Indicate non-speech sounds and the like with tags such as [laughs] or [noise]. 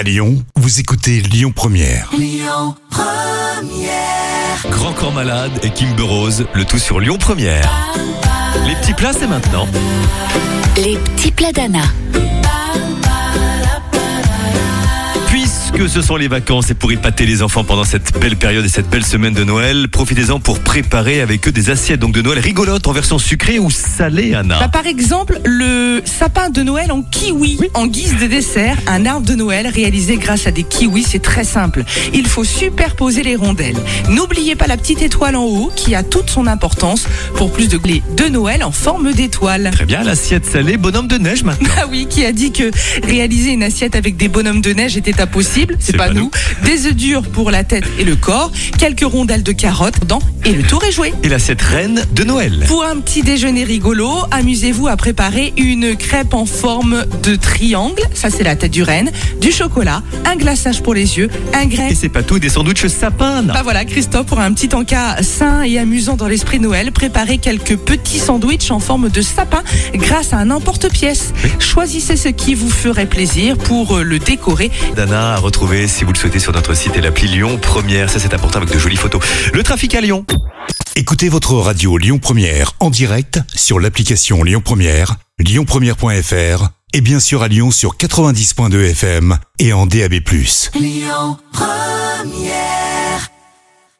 À Lyon, vous écoutez Lyon Première. Grand Corps Malade et Kimber Rose, le tout sur Lyon Première. Les petits plats, c'est maintenant. Les petits plats d'Anna. Puisque ce sont les vacances et pour épater les enfants pendant cette belle période et cette belle semaine de Noël, profitez-en pour préparer avec eux des assiettes donc de Noël rigolotes en version sucrée ou salée, Anna. Bah, par exemple, le sapin de Noël en kiwi, en guise de dessert, un arbre de Noël réalisé grâce à des kiwis, c'est très simple. Il faut superposer les rondelles. N'oubliez pas la petite étoile en haut qui a toute son importance pour plus de blé de Noël en forme d'étoile. Très bien, l'assiette salée, bonhomme de neige maintenant. [laughs] Ah oui, qui a dit que réaliser une assiette avec des bonhommes de neige était impossible C'est C'est pas, pas nous. [laughs] Des œufs durs pour la tête et le corps, quelques rondelles de carottes, dents et le tour est joué. Et l'assiette reine de Noël. Pour un petit déjeuner rigolo, amusez-vous à préparer une crêpe en forme de triangle, ça c'est la tête du renne, du chocolat, un glaçage pour les yeux, un grain. Et c'est pas tout, des sandwichs sapin, Anna. Bah voilà, Christophe, pour un petit encas sain et amusant dans l'esprit Noël, préparez quelques petits sandwichs en forme de sapin grâce à un emporte-pièce. Choisissez ce qui vous ferait plaisir pour le décorer. Dana retrouver si vous le souhaitez sur notre site et l'appli Lyon Première. Ça, c'est important avec de jolies photos. Le trafic à Lyon. Écoutez votre radio Lyon Première en direct sur l'application Lyon Première, lyonpremière.fr et bien sûr à Lyon sur 90.2 FM et en DAB+.